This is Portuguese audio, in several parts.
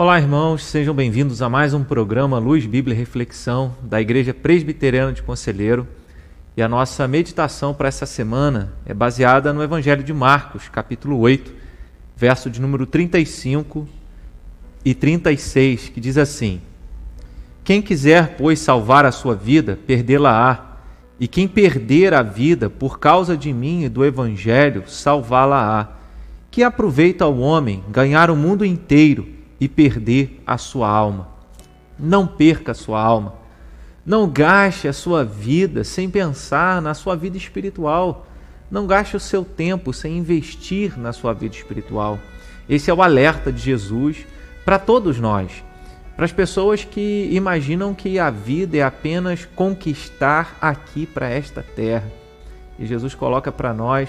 Olá, irmãos, sejam bem-vindos a mais um programa Luz, Bíblia e Reflexão da Igreja Presbiteriana de Conselheiro. E a nossa meditação para essa semana é baseada no Evangelho de Marcos, capítulo 8, verso de número 35 e 36, que diz assim: Quem quiser, pois, salvar a sua vida, perdê-la-á, e quem perder a vida por causa de mim e do Evangelho, salvá-la-á. Que aproveita ao homem ganhar o mundo inteiro e perder a sua alma. Não perca a sua alma. Não gaste a sua vida sem pensar na sua vida espiritual. Não gaste o seu tempo sem investir na sua vida espiritual. Esse é o alerta de Jesus para todos nós, para as pessoas que imaginam que a vida é apenas conquistar aqui para esta terra. E Jesus coloca para nós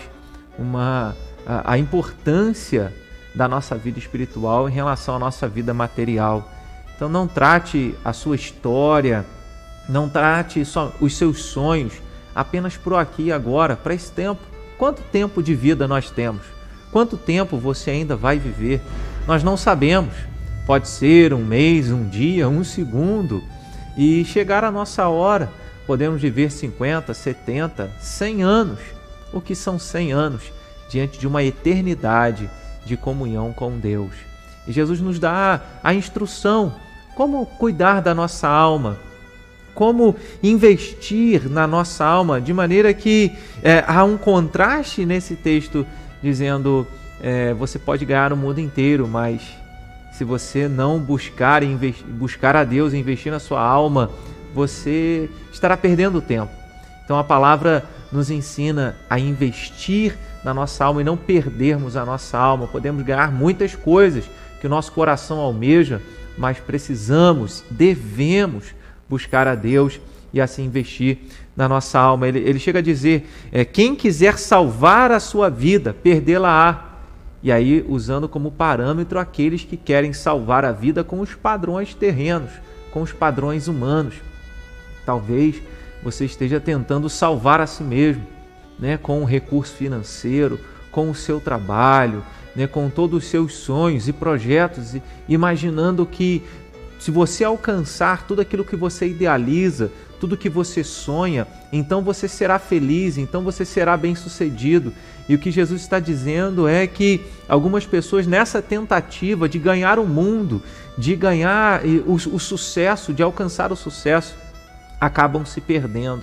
uma a, a importância da nossa vida espiritual em relação à nossa vida material. Então não trate a sua história, não trate só os seus sonhos apenas por aqui e agora, para esse tempo. Quanto tempo de vida nós temos? Quanto tempo você ainda vai viver? Nós não sabemos. Pode ser um mês, um dia, um segundo. E chegar a nossa hora, podemos viver 50, 70, 100 anos. O que são 100 anos diante de uma eternidade de comunhão com Deus. E Jesus nos dá a instrução como cuidar da nossa alma, como investir na nossa alma, de maneira que é, há um contraste nesse texto dizendo é, você pode ganhar o mundo inteiro, mas se você não buscar, buscar a Deus investir na sua alma, você estará perdendo tempo. Então a palavra nos ensina a investir na nossa alma e não perdermos a nossa alma. Podemos ganhar muitas coisas que o nosso coração almeja, mas precisamos, devemos buscar a Deus e assim investir na nossa alma. Ele, ele chega a dizer: é, quem quiser salvar a sua vida, perdê-la-á. E aí, usando como parâmetro aqueles que querem salvar a vida com os padrões terrenos, com os padrões humanos. Talvez você esteja tentando salvar a si mesmo né, com o recurso financeiro, com o seu trabalho, né, com todos os seus sonhos e projetos, imaginando que se você alcançar tudo aquilo que você idealiza, tudo que você sonha, então você será feliz, então você será bem-sucedido. E o que Jesus está dizendo é que algumas pessoas, nessa tentativa de ganhar o mundo, de ganhar o, o sucesso, de alcançar o sucesso, acabam se perdendo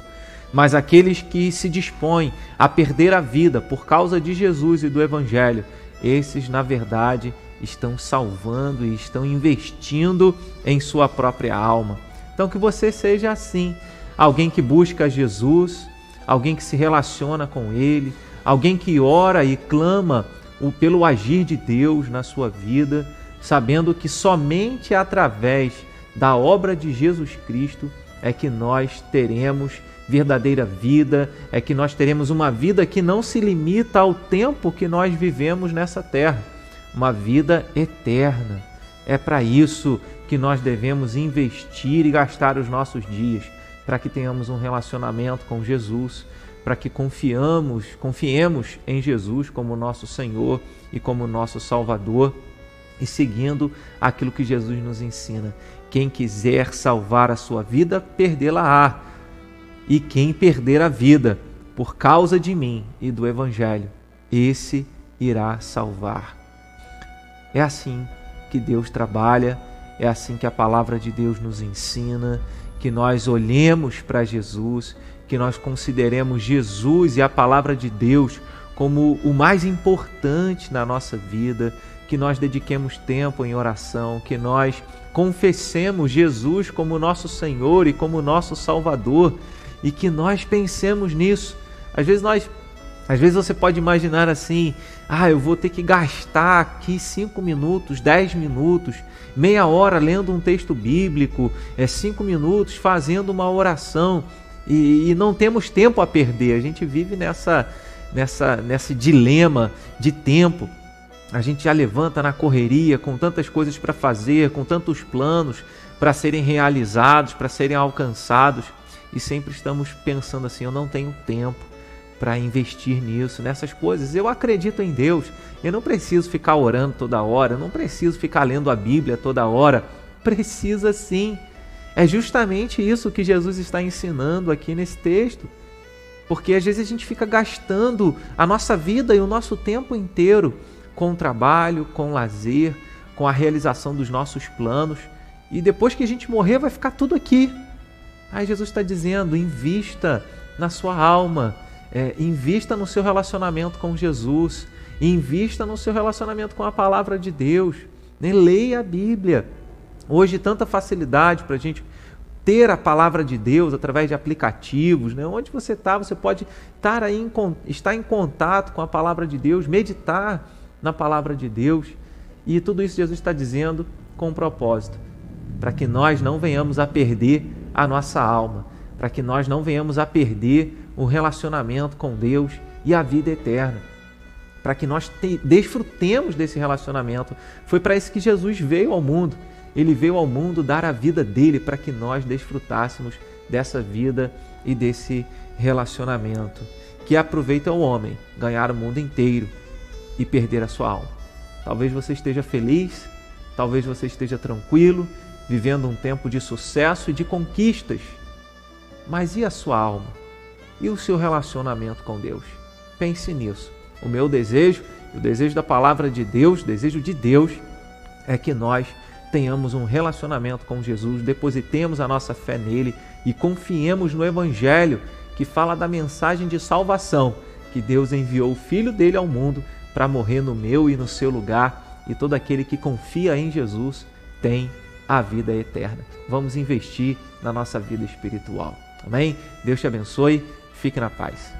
mas aqueles que se dispõem a perder a vida por causa de Jesus e do Evangelho, esses, na verdade, estão salvando e estão investindo em sua própria alma. Então, que você seja assim, alguém que busca Jesus, alguém que se relaciona com Ele, alguém que ora e clama pelo agir de Deus na sua vida, sabendo que somente através da obra de Jesus Cristo é que nós teremos verdadeira vida, é que nós teremos uma vida que não se limita ao tempo que nós vivemos nessa terra, uma vida eterna. É para isso que nós devemos investir e gastar os nossos dias, para que tenhamos um relacionamento com Jesus, para que confiamos, confiemos em Jesus como nosso Senhor e como nosso Salvador e seguindo aquilo que Jesus nos ensina. Quem quiser salvar a sua vida, perdê-la-á e quem perder a vida por causa de mim e do Evangelho, esse irá salvar. É assim que Deus trabalha, é assim que a palavra de Deus nos ensina, que nós olhemos para Jesus, que nós consideremos Jesus e a palavra de Deus como o mais importante na nossa vida, que nós dediquemos tempo em oração, que nós confessemos Jesus como nosso Senhor e como nosso Salvador e que nós pensemos nisso. Às vezes nós, às vezes você pode imaginar assim: ah, eu vou ter que gastar aqui cinco minutos, dez minutos, meia hora lendo um texto bíblico, é cinco minutos fazendo uma oração e, e não temos tempo a perder. A gente vive nessa, nessa, nesse dilema de tempo. A gente já levanta na correria com tantas coisas para fazer, com tantos planos para serem realizados, para serem alcançados e sempre estamos pensando assim: eu não tenho tempo. para investir nisso, nessas coisas. Eu acredito em Deus. Eu não preciso ficar orando toda hora, eu não preciso ficar lendo a Bíblia toda hora. Precisa sim. É justamente isso que Jesus está ensinando aqui nesse texto. Porque às vezes a gente fica gastando a nossa vida e o nosso tempo inteiro com o trabalho, com o lazer, com a realização dos nossos planos. E depois que a gente morrer, vai ficar tudo aqui. Aí Jesus está dizendo: invista na sua alma, é, invista no seu relacionamento com Jesus, invista no seu relacionamento com a palavra de Deus. Né? Leia a Bíblia. Hoje, tanta facilidade para a gente ter a palavra de Deus através de aplicativos, né? onde você está, você pode estar, aí em, estar em contato com a palavra de Deus, meditar na palavra de Deus. E tudo isso Jesus está dizendo com um propósito, para que nós não venhamos a perder a nossa alma, para que nós não venhamos a perder o relacionamento com Deus e a vida eterna. Para que nós te, desfrutemos desse relacionamento. Foi para isso que Jesus veio ao mundo. Ele veio ao mundo dar a vida dele para que nós desfrutássemos dessa vida e desse relacionamento. Que aproveita o homem ganhar o mundo inteiro e perder a sua alma. Talvez você esteja feliz, talvez você esteja tranquilo, vivendo um tempo de sucesso e de conquistas. Mas e a sua alma? e o seu relacionamento com Deus. Pense nisso. O meu desejo, o desejo da palavra de Deus, o desejo de Deus, é que nós tenhamos um relacionamento com Jesus, depositemos a nossa fé nele e confiemos no Evangelho que fala da mensagem de salvação, que Deus enviou o Filho dele ao mundo para morrer no meu e no seu lugar, e todo aquele que confia em Jesus tem a vida eterna. Vamos investir na nossa vida espiritual. Amém? Deus te abençoe. Fique na paz.